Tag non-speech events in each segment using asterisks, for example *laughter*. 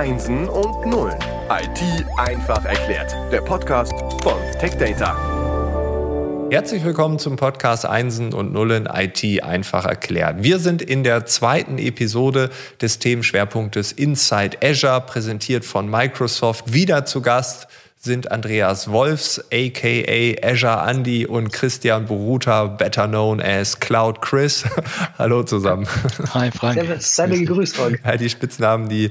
Einsen und Nullen. IT einfach erklärt. Der Podcast von TechData. Herzlich willkommen zum Podcast Einsen und Nullen IT einfach erklärt. Wir sind in der zweiten Episode des Themenschwerpunktes Inside Azure, präsentiert von Microsoft. Wieder zu Gast sind Andreas Wolfs, aka Azure Andy und Christian Boruta, better known as Cloud Chris. *laughs* Hallo zusammen. Hi Frank. Sei mir gegrüßt, Frank. Ja, die Spitznamen, die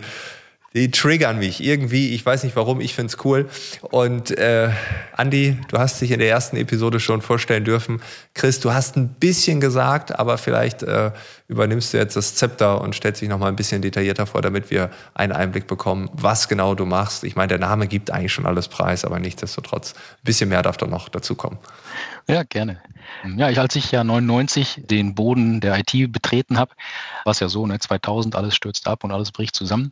die triggern mich irgendwie. Ich weiß nicht warum, ich finde es cool. Und äh, Andi, du hast dich in der ersten Episode schon vorstellen dürfen. Chris, du hast ein bisschen gesagt, aber vielleicht äh, übernimmst du jetzt das Zepter und stellst dich nochmal ein bisschen detaillierter vor, damit wir einen Einblick bekommen, was genau du machst. Ich meine, der Name gibt eigentlich schon alles preis, aber nichtsdestotrotz, ein bisschen mehr darf da noch dazukommen. Ja, gerne. Ja, ich, als ich ja 99 den Boden der IT betreten habe, war es ja so, ne, 2000, alles stürzt ab und alles bricht zusammen.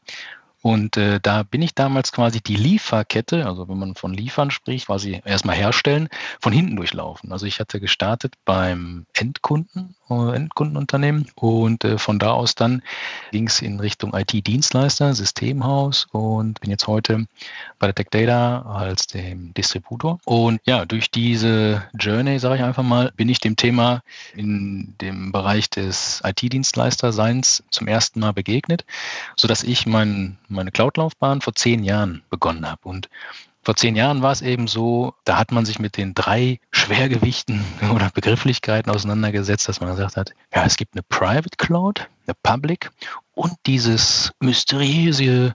Und äh, da bin ich damals quasi die Lieferkette, also wenn man von liefern spricht, quasi erstmal herstellen, von hinten durchlaufen. Also ich hatte gestartet beim Endkunden, Endkundenunternehmen und äh, von da aus dann ging es in Richtung IT-Dienstleister, Systemhaus und bin jetzt heute bei der Tech Data als dem Distributor. Und ja, durch diese Journey, sage ich einfach mal, bin ich dem Thema in dem Bereich des IT-Dienstleister-Seins zum ersten Mal begegnet, sodass ich mein meine Cloud-Laufbahn vor zehn Jahren begonnen habe. Und vor zehn Jahren war es eben so, da hat man sich mit den drei Schwergewichten *laughs* oder Begrifflichkeiten auseinandergesetzt, dass man gesagt hat, ja, es gibt eine Private Cloud, eine Public und dieses mysteriöse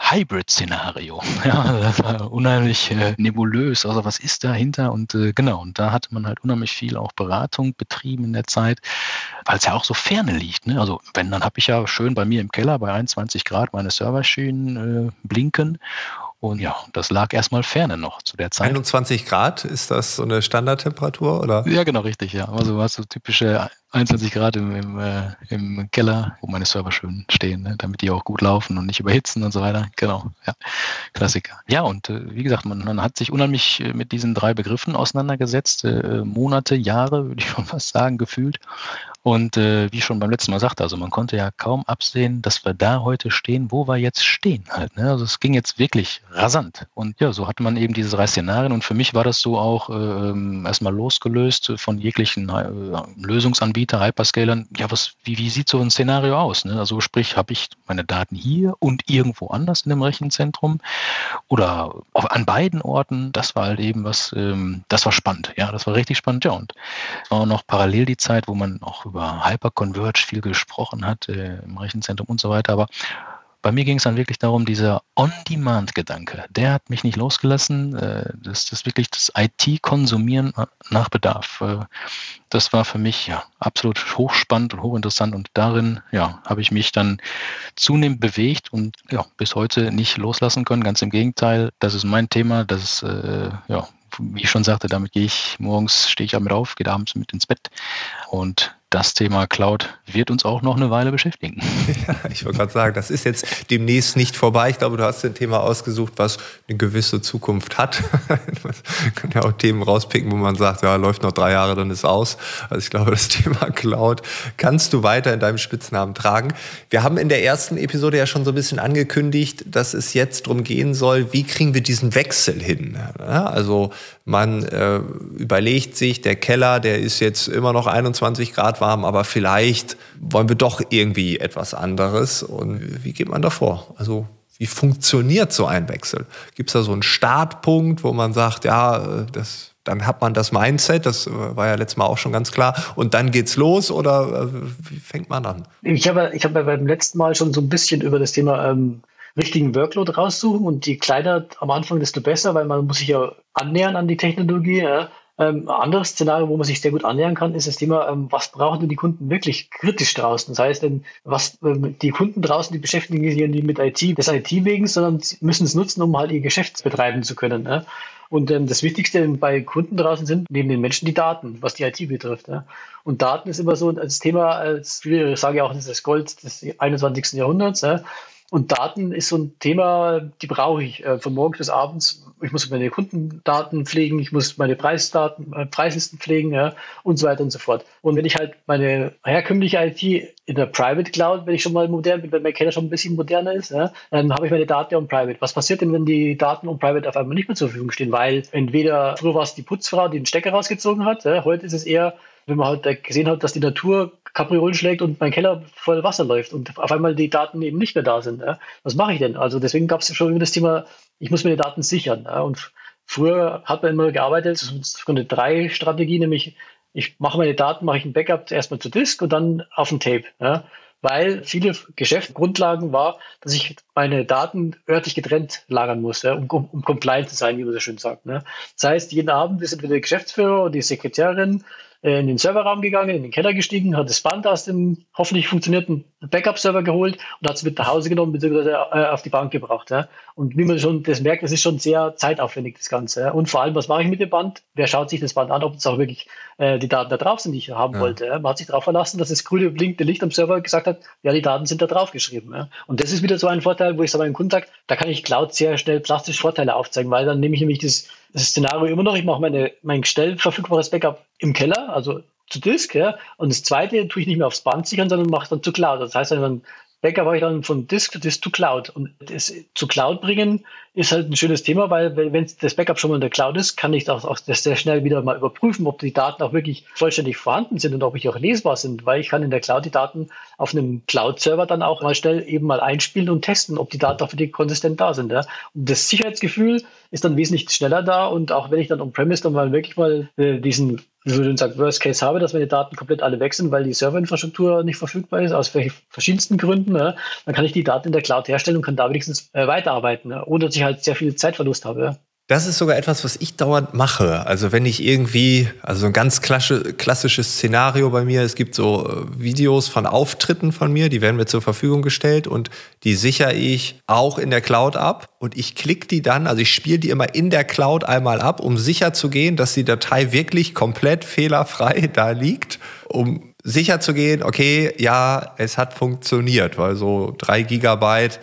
Hybrid-Szenario. *laughs* Ja, das war unheimlich äh, nebulös. Also was ist dahinter? Und äh, genau, und da hatte man halt unheimlich viel auch Beratung betrieben in der Zeit, weil es ja auch so ferne liegt. Ne? Also wenn, dann habe ich ja schön bei mir im Keller bei 21 Grad meine Serverschünen äh, blinken und ja, das lag erstmal ferne noch zu der Zeit. 21 Grad, ist das so eine Standardtemperatur? Oder? Ja, genau, richtig, ja. Also was so typische 21 Grad im, im, äh, im Keller, wo meine Server schön stehen, ne? damit die auch gut laufen und nicht überhitzen und so weiter. Genau, ja. Klassiker. Ja, und äh, wie gesagt, man, man, hat sich unheimlich äh, mit diesen drei Begriffen auseinandergesetzt, äh, Monate, Jahre, würde ich *laughs* schon fast sagen, gefühlt. Und äh, wie ich schon beim letzten Mal sagte, also man konnte ja kaum absehen, dass wir da heute stehen, wo wir jetzt stehen halt. Ne? Also es ging jetzt wirklich rasant. Und ja, so hatte man eben diese drei Szenarien. Und für mich war das so auch äh, erstmal losgelöst von jeglichen äh, Lösungsanbietern, Hyperscalern. Ja, was, wie, wie sieht so ein Szenario aus? Ne? Also sprich, habe ich meine Daten hier und irgendwo anders in dem Rechenzentrum oder auf, an beiden Orten? Das war halt eben was, ähm, das war spannend. Ja, das war richtig spannend. Ja, und auch noch parallel die Zeit, wo man auch über Hyperconverge viel gesprochen hat äh, im Rechenzentrum und so weiter. Aber bei mir ging es dann wirklich darum, dieser On-Demand-Gedanke, der hat mich nicht losgelassen. Äh, das ist wirklich das IT-Konsumieren nach Bedarf. Äh, das war für mich ja absolut hochspannend und hochinteressant und darin ja, habe ich mich dann zunehmend bewegt und ja, bis heute nicht loslassen können. Ganz im Gegenteil, das ist mein Thema, das ist äh, ja, wie ich schon sagte, damit gehe ich morgens, stehe ich damit auf, gehe abends mit ins Bett und das Thema Cloud wird uns auch noch eine Weile beschäftigen. *laughs* Ja, ich wollte gerade sagen, das ist jetzt demnächst nicht vorbei. Ich glaube, du hast ein Thema ausgesucht, was eine gewisse Zukunft hat. *laughs* Man kann ja auch Themen rauspicken, wo man sagt, ja, läuft noch drei Jahre, dann ist aus. Also ich glaube, das *laughs* Thema Cloud kannst du weiter in deinem Spitznamen tragen. Wir haben in der ersten Episode ja schon so ein bisschen angekündigt, dass es jetzt darum gehen soll, wie kriegen wir diesen Wechsel hin? Also man äh, überlegt sich, der Keller, der ist jetzt immer noch 21 Grad warm, aber vielleicht wollen wir doch irgendwie etwas anderes. Und wie geht man da vor? Also wie funktioniert so ein Wechsel? Gibt es da so einen Startpunkt, wo man sagt, ja, das, dann hat man das Mindset, das war ja letztes Mal auch schon ganz klar, und dann geht's los oder wie fängt man an? Ich habe, ich habe beim letzten Mal schon so ein bisschen über das Thema ähm, richtigen Workload raussuchen und je kleiner am Anfang, desto besser, weil man muss sich ja annähern an die Technologie. Ja. Ähm, anderes Szenario, wo man sich sehr gut annähern kann, ist das Thema, ähm, was brauchen denn die Kunden wirklich kritisch draußen? Das heißt, ähm, was die Kunden draußen, die beschäftigen sich ja nicht mit IT des IT wegen, sondern müssen es nutzen, um halt ihr Geschäft betreiben zu können. Ja? Und ähm, das Wichtigste bei Kunden draußen sind neben den Menschen die Daten, was die IT betrifft. Ja? Und Daten ist immer so das Thema, viele sagen ja auch, das ist das Gold des 21. Jahrhunderts. Ja? Und Daten ist so ein Thema, die brauche ich äh, von morgens bis abends. Ich muss meine Kundendaten pflegen, ich muss meine Preisdaten, äh, Preislisten pflegen ja, und so weiter und so fort. Und wenn ich halt meine herkömmliche IT in der Private Cloud, wenn ich schon mal modern bin, wenn mein Keller schon ein bisschen moderner ist, ja, dann habe ich meine Daten ja on Private. Was passiert denn, wenn die Daten on Private auf einmal nicht mehr zur Verfügung stehen? Weil entweder früher war es die Putzfrau, die den Stecker rausgezogen hat, ja, heute ist es eher wenn man halt gesehen hat, dass die Natur Kapriolen schlägt und mein Keller voll Wasser läuft und auf einmal die Daten eben nicht mehr da sind. Ja? Was mache ich denn? Also deswegen gab es schon immer das Thema, ich muss die Daten sichern. Ja? Und früher hat man immer gearbeitet, so eine drei Strategie, nämlich ich mache meine Daten, mache ich ein Backup erstmal zu Disk und dann auf ein Tape. Ja? Weil viele Geschäftsgrundlagen war, dass ich meine Daten örtlich getrennt lagern muss, ja, um, um, um compliant zu sein, wie man so schön sagt. Ne? Das heißt, jeden Abend ist entweder der Geschäftsführer und die Sekretärin in den Serverraum gegangen, in den Keller gestiegen, hat das Band aus dem hoffentlich funktionierenden Backup-Server geholt und hat es mit nach Hause genommen bzw. Äh, auf die Bank gebracht. Ja. Und wie man schon das merkt, das ist schon sehr zeitaufwendig, das Ganze. Ja. Und vor allem, was mache ich mit dem Band? Wer schaut sich das Band an, ob es auch wirklich äh, die Daten da drauf sind, die ich haben ja. wollte. Man hat sich darauf verlassen, dass das grüne blinkende Licht am Server gesagt hat, ja, die Daten sind da drauf geschrieben. Und das ist wieder so ein Vorteil, wo ich sage, meinem Kunden sage, da kann ich Cloud sehr schnell plastisch Vorteile aufzeigen, weil dann nehme ich nämlich das das Szenario immer noch, ich mache meine, mein schnell verfügbares Backup im Keller, also zu Disk, ja. Und das zweite tue ich nicht mehr aufs Band sichern, sondern mache es dann zu Cloud. Das heißt, dann Backup habe ich dann von Disk zu Disk zu Cloud. Und das zu Cloud bringen ist halt ein schönes Thema, weil wenn das Backup schon mal in der Cloud ist, kann ich das auch sehr schnell wieder mal überprüfen, ob die Daten auch wirklich vollständig vorhanden sind und ob ich auch lesbar sind, weil ich kann in der Cloud die Daten auf einem Cloud-Server dann auch mal schnell eben mal einspielen und testen, ob die Daten auch wirklich konsistent da sind. Ja. Und das Sicherheitsgefühl ist dann wesentlich schneller da und auch wenn ich dann on-premise dann mal wirklich mal äh, diesen wie man sagt, Worst Case habe, dass meine Daten komplett alle weg sind, weil die Serverinfrastruktur nicht verfügbar ist, aus verschiedensten Gründen, dann kann ich die Daten in der Cloud herstellen und kann da wenigstens äh, weiterarbeiten, ohne dass ich halt sehr viel Zeitverlust habe. Das ist sogar etwas, was ich dauernd mache. Also wenn ich irgendwie, also ein ganz klassisches Szenario bei mir, es gibt so äh, Videos von Auftritten von mir, die werden mir zur Verfügung gestellt und die sichere ich auch in der Cloud ab und ich klicke die dann, also ich spiele die immer in der Cloud einmal ab, um sicher zu gehen, dass die Datei wirklich komplett fehlerfrei *laughs* da liegt, um sicher zu gehen, okay, ja, es hat funktioniert, weil so drei Gigabyte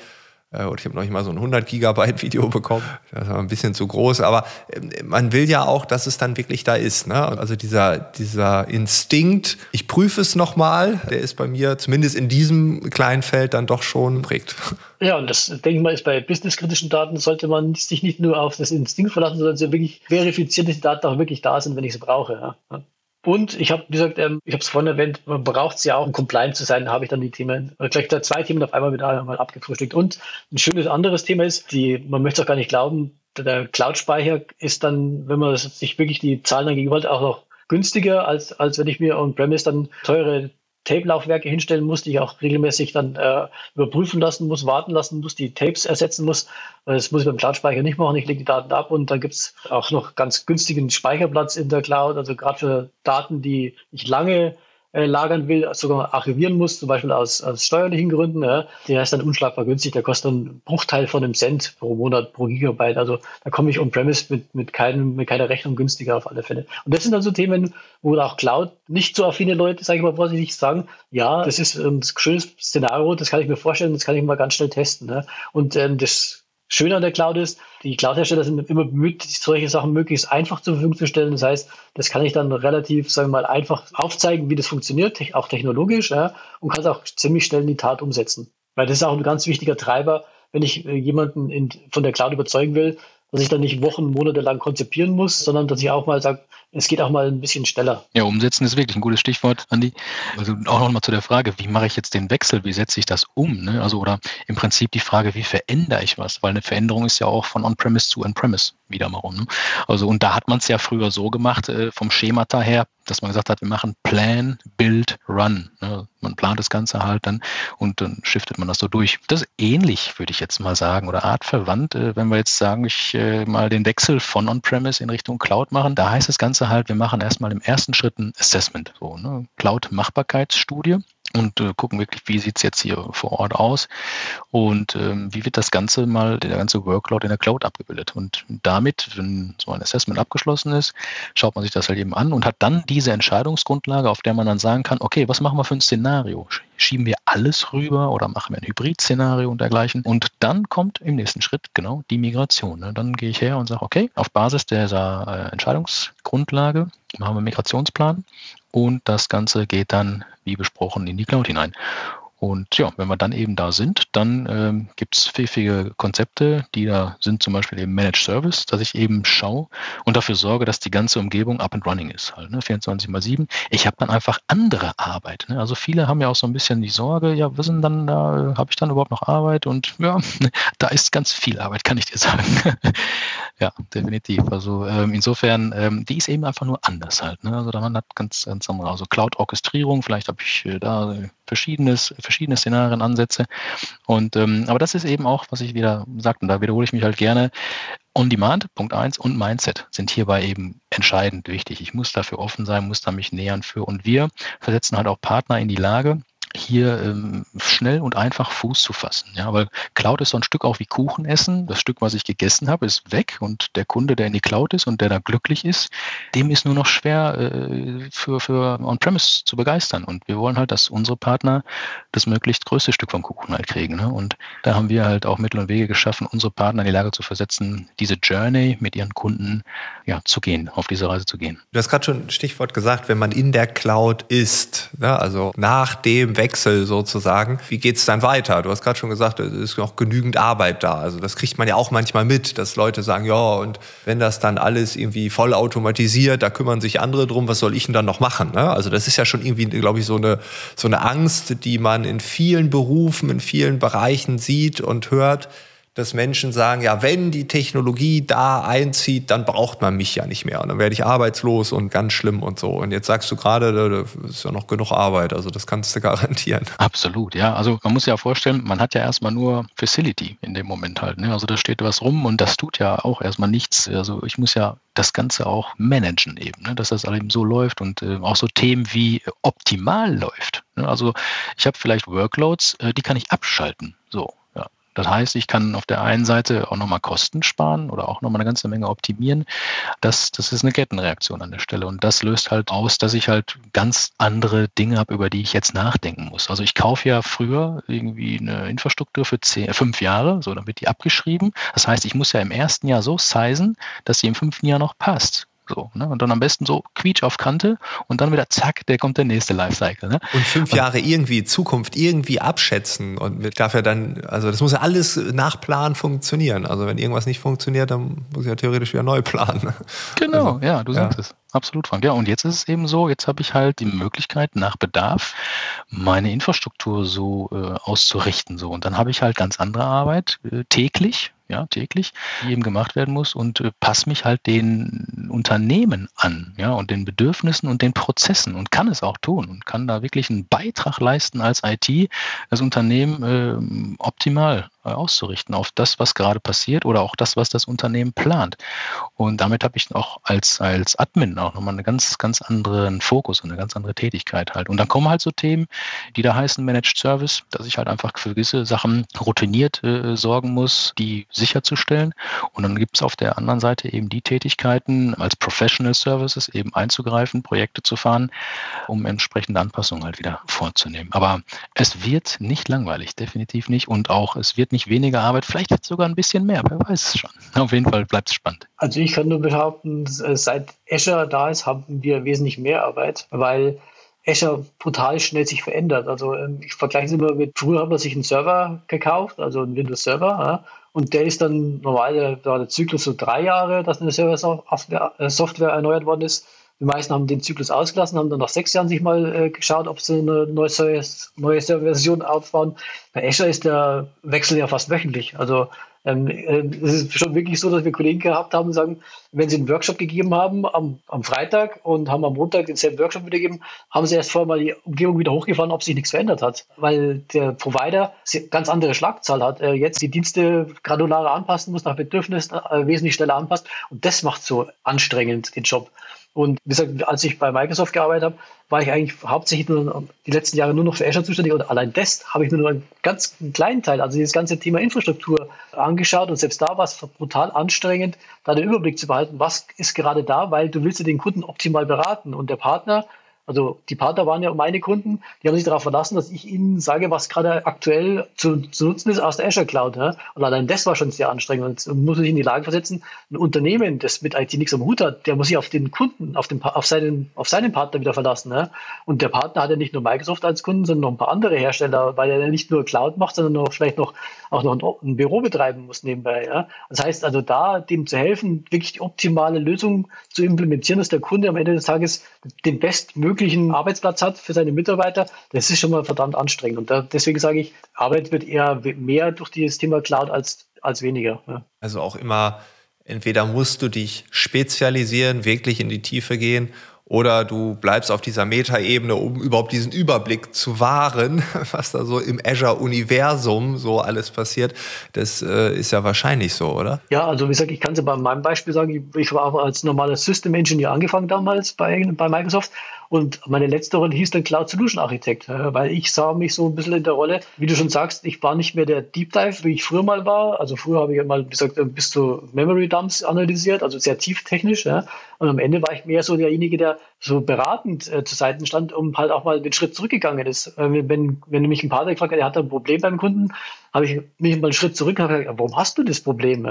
und ich habe noch nicht mal so ein 100 Gigabyte *laughs* Video bekommen. Das war ein bisschen zu groß, aber ähm, man will ja auch, dass es dann wirklich da ist. Ne? Also dieser, dieser Instinkt, ich prüfe es nochmal, der ist bei mir zumindest in diesem kleinen Feld dann doch schon prägt. *laughs* Ja, und das denke ich mal, ist bei businesskritischen Daten sollte man sich nicht nur auf das Instinkt verlassen, sondern so wirklich verifizieren, dass die Daten auch wirklich da sind, wenn ich sie brauche. Ja. Und ich habe, wie gesagt, ähm, ich habe es vorhin erwähnt, man braucht es ja auch, um compliant zu sein, habe ich dann die Themen, gleich da zwei Themen auf einmal mit einmal abgefrühstückt. Und ein schönes anderes Thema ist, die, man möchte es auch gar nicht glauben, der Cloud-Speicher ist dann, wenn man sich wirklich die Zahlen dann gegenüber auch noch günstiger, als, als wenn ich mir on-premise dann teure Tape-Laufwerke hinstellen muss, die ich auch regelmäßig dann äh, überprüfen lassen muss, warten lassen muss, die Tapes ersetzen muss. Das muss ich beim Cloud-Speicher nicht machen. Ich lege die Daten ab und dann gibt es auch noch ganz günstigen Speicherplatz in der Cloud. Also gerade für Daten, die ich lange äh, lagern will, sogar archivieren muss, zum Beispiel aus, aus steuerlichen Gründen, ja, der ist dann unschlagbar günstig. Der kostet einen Bruchteil von einem Cent pro Monat pro Gigabyte. Also da komme ich on-premise mit, mit, mit keiner Rechnung günstiger auf alle Fälle. Und das sind dann so Themen, wo auch Cloud nicht so affine Leute, sage ich mal vorsichtig, sagen, ja, das ist ein schönes Szenario, das kann ich mir vorstellen, das kann ich mal ganz schnell testen. Ne? Und ähm, das Schöne an der Cloud ist, die Cloud-Hersteller sind immer bemüht, solche Sachen möglichst einfach zur Verfügung zu stellen. Das heißt, das kann ich dann relativ, sagen wir mal, einfach aufzeigen, wie das funktioniert, auch technologisch, ja, und kann es auch ziemlich schnell in die Tat umsetzen. Weil das ist auch ein ganz wichtiger Treiber, wenn ich äh, jemanden in, von der Cloud überzeugen will, dass ich dann nicht Wochen, Monate lang konzipieren muss, sondern dass ich auch mal sage, es geht auch mal ein bisschen schneller. Ja, umsetzen ist wirklich ein gutes Stichwort, Andi. Also auch nochmal zu der Frage, wie mache ich jetzt den Wechsel, wie setze ich das um? Ne? Also oder im Prinzip die Frage, wie verändere ich was? Weil eine Veränderung ist ja auch von On-Premise zu On-Premise wieder mal rum. Ne? Also und da hat man es ja früher so gemacht, äh, vom Schemata her, dass man gesagt hat, wir machen Plan, Build, Run. Ne? Man plant das Ganze halt dann und dann shiftet man das so durch. Das ist ähnlich, würde ich jetzt mal sagen, oder artverwandt, äh, wenn wir jetzt sagen, ich äh, mal den Wechsel von On-Premise in Richtung Cloud machen. Da heißt das Halt, wir machen erstmal im ersten Schritt ein Assessment, so, ne? Cloud-Machbarkeitsstudie und äh, gucken wirklich, wie sieht's jetzt hier vor Ort aus und ähm, wie wird das Ganze mal, der ganze Workload in der Cloud abgebildet. Und damit, wenn so ein Assessment abgeschlossen ist, schaut man sich das halt eben an und hat dann diese Entscheidungsgrundlage, auf der man dann sagen kann, okay, was machen wir für ein Szenario? Schieben wir alles rüber oder machen wir ein Hybrid-Szenario und dergleichen? Und dann kommt im nächsten Schritt genau die Migration. Ne? Dann gehe ich her und sage, okay, auf Basis dieser äh, Entscheidungsgrundlage machen wir einen Migrationsplan und das Ganze geht dann, wie besprochen, in die Cloud hinein. Und ja, wenn wir dann eben da sind, dann ähm, gibt es pfiffige Konzepte, die da sind, zum Beispiel eben Managed Service, dass ich eben schaue und dafür sorge, dass die ganze Umgebung up and running ist, halt, ne? 24 mal 7. Ich habe dann einfach andere Arbeit. Ne? Also viele haben ja auch so ein bisschen die Sorge, ja, was sind dann da, habe ich dann überhaupt noch Arbeit? Und ja, *laughs* da ist ganz viel Arbeit, kann ich dir sagen. *laughs* ja, definitiv. Also ähm, insofern, ähm, die ist eben einfach nur anders halt. Ne? Also da man hat ganz, ganz andere, also Cloud-Orchestrierung, vielleicht habe ich äh, da verschiedenes, verschiedene Szenarien, Ansätze. Und ähm, aber das ist eben auch, was ich wieder sagte, und da wiederhole ich mich halt gerne. On Demand, Punkt eins und Mindset sind hierbei eben entscheidend wichtig. Ich muss dafür offen sein, muss da mich nähern für. Und wir versetzen halt auch Partner in die Lage, hier ähm, schnell und einfach Fuß zu fassen. Ja, weil Cloud ist so ein Stück auch wie Kuchen essen. Das Stück, was ich gegessen habe, ist weg und der Kunde, der in die Cloud ist und der da glücklich ist, dem ist nur noch schwer äh, für, für On-Premise zu begeistern. Und wir wollen halt, dass unsere Partner das möglichst größte Stück vom Kuchen halt kriegen. Ne? Und da haben wir halt auch Mittel und Wege geschaffen, unsere Partner in die Lage zu versetzen, diese Journey mit ihren Kunden ja, zu gehen, auf diese Reise zu gehen. Du hast gerade schon ein Stichwort gesagt, wenn man in der Cloud ist, ja, also nach dem Wechsel sozusagen. Wie geht es dann weiter? Du hast gerade schon gesagt, es ist noch genügend Arbeit da. Also das kriegt man ja auch manchmal mit, dass Leute sagen, ja, und wenn das dann alles irgendwie voll automatisiert, da kümmern sich andere drum, was soll ich denn dann noch machen? Ne? Also das ist ja schon irgendwie, glaube ich, so eine, so eine Angst, die man in vielen Berufen, in vielen Bereichen sieht und hört dass Menschen sagen, ja, wenn die Technologie da einzieht, dann braucht man mich ja nicht mehr. Und dann werde ich arbeitslos und ganz schlimm und so. Und jetzt sagst du gerade, da ist ja noch genug Arbeit. Also das kannst du *laughs* garantieren. Absolut, ja. Also man muss ja vorstellen, man hat ja erstmal nur Facility in dem Moment halt. Ne? Also da steht was rum und das tut ja auch erstmal nichts. Also ich muss ja das Ganze auch managen eben, ne? dass das eben so läuft und äh, auch so Themen wie optimal läuft. Ne? Also ich habe vielleicht Workloads, äh, die kann ich abschalten. So, das heißt, ich kann auf der einen Seite auch nochmal Kosten sparen oder auch nochmal eine ganze Menge optimieren. Das, das ist eine Kettenreaktion an der Stelle. Und das löst halt aus, dass ich halt ganz andere Dinge habe, über die ich jetzt nachdenken muss. Also ich kaufe ja früher irgendwie eine Infrastruktur für zehn, fünf Jahre, so dann wird die abgeschrieben. Das heißt, ich muss ja im ersten Jahr so sizen, dass sie im fünften Jahr noch passt. So, ne? Und dann am besten so quietsch auf Kante und dann wieder zack, der kommt der nächste Lifecycle. Ne? Und fünf Jahre irgendwie Zukunft irgendwie abschätzen und mit dafür dann, also das muss ja alles nach Plan funktionieren. Also wenn irgendwas nicht funktioniert, dann muss ich ja theoretisch wieder neu planen. Genau, also, ja, du sagst ja. es. Absolut, Frank. Ja, und jetzt ist es eben so, jetzt habe ich halt die Möglichkeit, nach Bedarf meine Infrastruktur so äh, auszurichten. So. Und dann habe ich halt ganz andere Arbeit äh, täglich, ja, täglich, die eben gemacht werden muss. Und äh, passe mich halt den Unternehmen an, ja, und den Bedürfnissen und den Prozessen und kann es auch tun und kann da wirklich einen Beitrag leisten als IT, das Unternehmen äh, optimal auszurichten auf das, was gerade passiert oder auch das, was das Unternehmen plant. Und damit habe ich auch als, als Admin auch nochmal einen ganz, ganz anderen Fokus und eine ganz andere Tätigkeit halt. Und dann kommen halt so Themen, die da heißen Managed Service, dass ich halt einfach für gewisse Sachen routiniert äh, sorgen muss, die sicherzustellen. Und dann gibt es auf der anderen Seite eben die Tätigkeiten, als Professional Services eben einzugreifen, Projekte zu fahren, um entsprechende Anpassungen halt wieder vorzunehmen. Aber es wird nicht langweilig, definitiv nicht. Und auch es wird nicht weniger Arbeit, vielleicht wird es sogar ein bisschen mehr, wer weiß es schon. *laughs* Auf jeden Fall bleibt es spannend. Also ich kann nur behaupten, seit Azure da ist, haben wir wesentlich mehr Arbeit, weil Azure brutal schnell sich verändert. Also ähm, ich vergleiche es immer mit, früher hat man sich einen Server gekauft, also einen Windows-Server, ja, und der ist dann normal, da war der Zyklus so drei Jahre, dass eine Server-Software äh, erneuert worden ist. Die meisten haben den Zyklus ausgelassen, haben dann nach sechs Jahren sich mal äh, geschaut, ob sie eine neue, neue Serverversion aufbauen. Bei Azure ist der Wechsel ja fast wöchentlich. Also ähm, äh, es ist schon wirklich so, dass wir Kollegen gehabt haben, sagen, wenn sie einen Workshop gegeben haben am, am Freitag und haben am Montag denselben Workshop wieder gegeben, haben sie erst vorher mal die Umgebung wieder hochgefahren, ob sich nichts verändert hat. Weil der Provider ganz andere Schlagzahl hat, äh, jetzt die Dienste granularer anpassen muss, nach Bedürfnis äh, wesentlich schneller anpasst. Und das macht so anstrengend den Job. Und wie gesagt, als ich bei Microsoft gearbeitet habe, war ich eigentlich hauptsächlich nur die letzten Jahre nur noch für Azure zuständig. Und allein das habe ich mir nur einen ganz kleinen Teil, also dieses ganze Thema Infrastruktur angeschaut. Und selbst da war es brutal anstrengend, da den Überblick zu behalten, was ist gerade da, weil du willst ja den Kunden optimal beraten. Und der Partner also die Partner waren ja meine Kunden, die haben sich darauf verlassen, dass ich ihnen sage, was gerade aktuell zu, zu nutzen ist aus der Azure Cloud. Ja? Und allein das war schon sehr anstrengend. Und muss sich in die Lage versetzen, ein Unternehmen, das mit IT nichts am Hut hat, der muss sich auf den Kunden, auf, den, auf, seinen, auf seinen Partner wieder verlassen. Ja? Und der Partner hat ja nicht nur Microsoft als Kunden, sondern noch ein paar andere Hersteller, weil er nicht nur Cloud macht, sondern noch, vielleicht noch, auch noch ein, ein Büro betreiben muss nebenbei. Ja? Das heißt also da, dem zu helfen, wirklich die optimale Lösung zu implementieren, dass der Kunde am Ende des Tages den bestmöglichen möglichen Arbeitsplatz hat für seine Mitarbeiter, das ist schon mal verdammt anstrengend. Und da, deswegen sage ich, Arbeit wird eher mehr durch dieses Thema Cloud als, als weniger. Ja. Also auch immer, entweder musst du dich spezialisieren, wirklich in die Tiefe gehen oder du bleibst auf dieser Metaebene, um überhaupt diesen Überblick zu wahren, *laughs* was da so im Azure-Universum so alles passiert. Das äh, ist ja wahrscheinlich so, oder? Ja, also wie gesagt, ich kann es ja bei meinem Beispiel sagen, ich war als normaler System Engineer angefangen damals bei, bei Microsoft und meine letzte Rolle hieß dann Cloud Solution Architekt, weil ich sah mich so ein bisschen in der Rolle, wie du schon sagst, ich war nicht mehr der Deep Dive, wie ich früher mal war. Also früher habe ich mal, gesagt, bis zu Memory Dumps analysiert, also sehr tieftechnisch. Ja. Und am Ende war ich mehr so derjenige, der so beratend äh, zur Seite stand, um halt auch mal den Schritt zurückgegangen ist. Äh, wenn, wenn du mich ein Partner gefragt hast, er hat ein Problem beim Kunden, habe ich mich mal einen Schritt zurück und gesagt, warum hast du das Problem?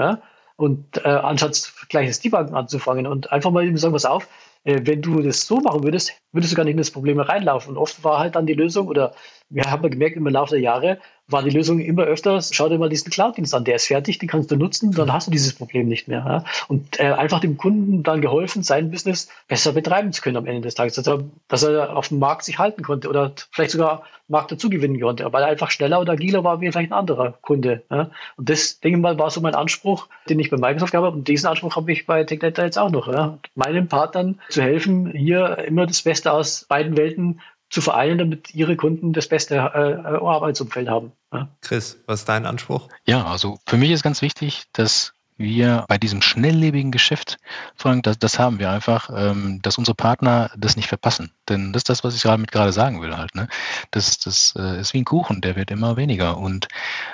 Und äh, anstatt gleich das Debuggen anzufangen und einfach mal sagen, pass auf, äh, wenn du das so machen würdest, würdest du gar nicht in das Problem reinlaufen. Und oft war halt dann die Lösung, oder wir haben gemerkt im Laufe der Jahre, war die Lösung immer öfters, schau dir mal diesen Cloud-Dienst an, der ist fertig, den kannst du nutzen, dann hast du dieses Problem nicht mehr. Ja? Und äh, einfach dem Kunden dann geholfen, sein Business besser betreiben zu können am Ende des Tages, dass er, dass er auf dem Markt sich halten konnte oder vielleicht sogar Markt dazu gewinnen konnte, weil er einfach schneller oder agiler war wie vielleicht ein anderer Kunde. Ja? Und das, denke ich mal, war so mein Anspruch, den ich bei Microsoft gehabt habe und diesen Anspruch habe ich bei TechData jetzt auch noch. Ja? Meinen Partnern zu helfen, hier immer das Beste aus beiden Welten zu vereinen, damit ihre Kunden das beste äh, Arbeitsumfeld haben. Ja. Chris, was ist dein Anspruch? Ja, also für mich ist ganz wichtig, dass wir bei diesem schnelllebigen Geschäft, Frank, das, das haben wir einfach, ähm, dass unsere Partner das nicht verpassen. Denn das ist das, was ich damit gerade sagen will halt. Ne? Das, das äh, ist wie ein Kuchen, der wird immer weniger. Und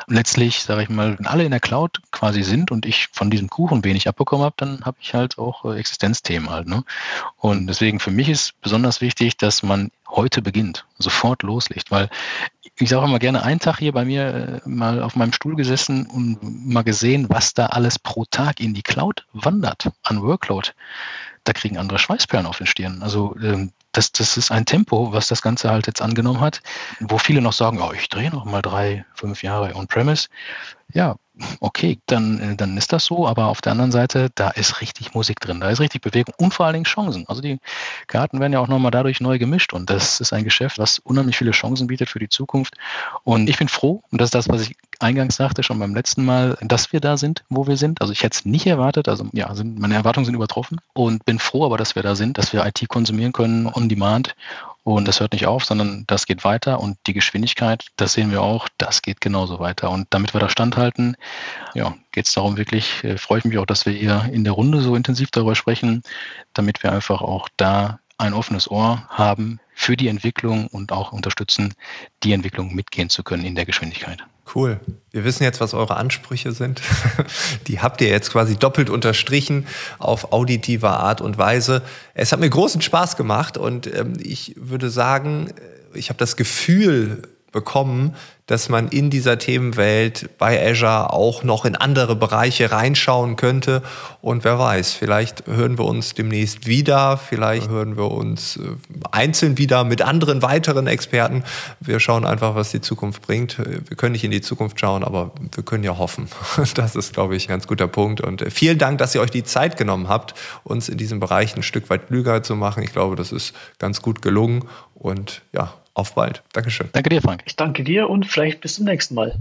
letztlich, sage ich mal, wenn alle in der Cloud quasi sind und ich von diesem Kuchen wenig abbekommen habe, dann habe ich halt auch äh, Existenzthemen halt. Ne? Und deswegen für mich ist besonders wichtig, dass man heute beginnt, sofort loslegt, weil ich sage immer gerne einen Tag hier bei mir äh, mal auf meinem Stuhl gesessen und mal gesehen, was da alles pro Tag in die Cloud wandert an Workload. Da kriegen andere Schweißperlen auf den Stirn. Also ähm, das, das ist ein Tempo, was das Ganze halt jetzt angenommen hat, wo viele noch sagen, oh, ich drehe noch mal drei, fünf Jahre on-premise. Ja, okay, dann, äh, dann ist das so, aber auf der anderen Seite, da ist richtig Musik drin, da ist richtig Bewegung und vor allen Dingen Chancen. Also die Karten werden ja auch nochmal dadurch neu gemischt und das ist ein Geschäft, was unheimlich viele Chancen bietet für die Zukunft. Und ich bin froh, und das ist das, was ich eingangs sagte, schon beim letzten Mal, dass wir da sind, wo wir sind. Also ich hätte es nicht erwartet, also ja, sind, meine Erwartungen sind übertroffen und bin froh aber, dass wir da sind, dass wir IT konsumieren können on demand und das hört nicht auf, sondern das geht weiter und die Geschwindigkeit, das sehen wir auch, das geht genauso weiter. Und damit wir da standhalten, ja, geht es darum wirklich, äh, freue ich mich auch, dass wir hier in der Runde so intensiv darüber sprechen, damit wir einfach auch da ein offenes Ohr haben für die Entwicklung und auch unterstützen, die Entwicklung mitgehen zu können in der Geschwindigkeit. Cool. Wir wissen jetzt, was eure Ansprüche sind. *laughs* Die habt ihr jetzt quasi doppelt unterstrichen auf auditiver Art und Weise. Es hat mir großen Spaß gemacht und ähm, ich würde sagen, äh, ich habe das Gefühl bekommen, dass man in dieser Themenwelt bei Azure auch noch in andere Bereiche reinschauen könnte. Und wer weiß, vielleicht hören wir uns demnächst wieder, vielleicht hören wir uns äh, einzeln wieder mit anderen weiteren Experten. Wir schauen einfach, was die Zukunft bringt. Wir können nicht in die Zukunft schauen, aber wir können ja hoffen. *laughs* Das ist, glaube ich, ein ganz guter Punkt. Und äh, vielen Dank, dass ihr euch die Zeit genommen habt, uns in diesem Bereich ein Stück weit klüger zu machen. Ich glaube, das ist ganz gut gelungen. Und ja, auf bald. Dankeschön. Danke dir, Frank. Ich danke dir und vielleicht bis zum nächsten Mal.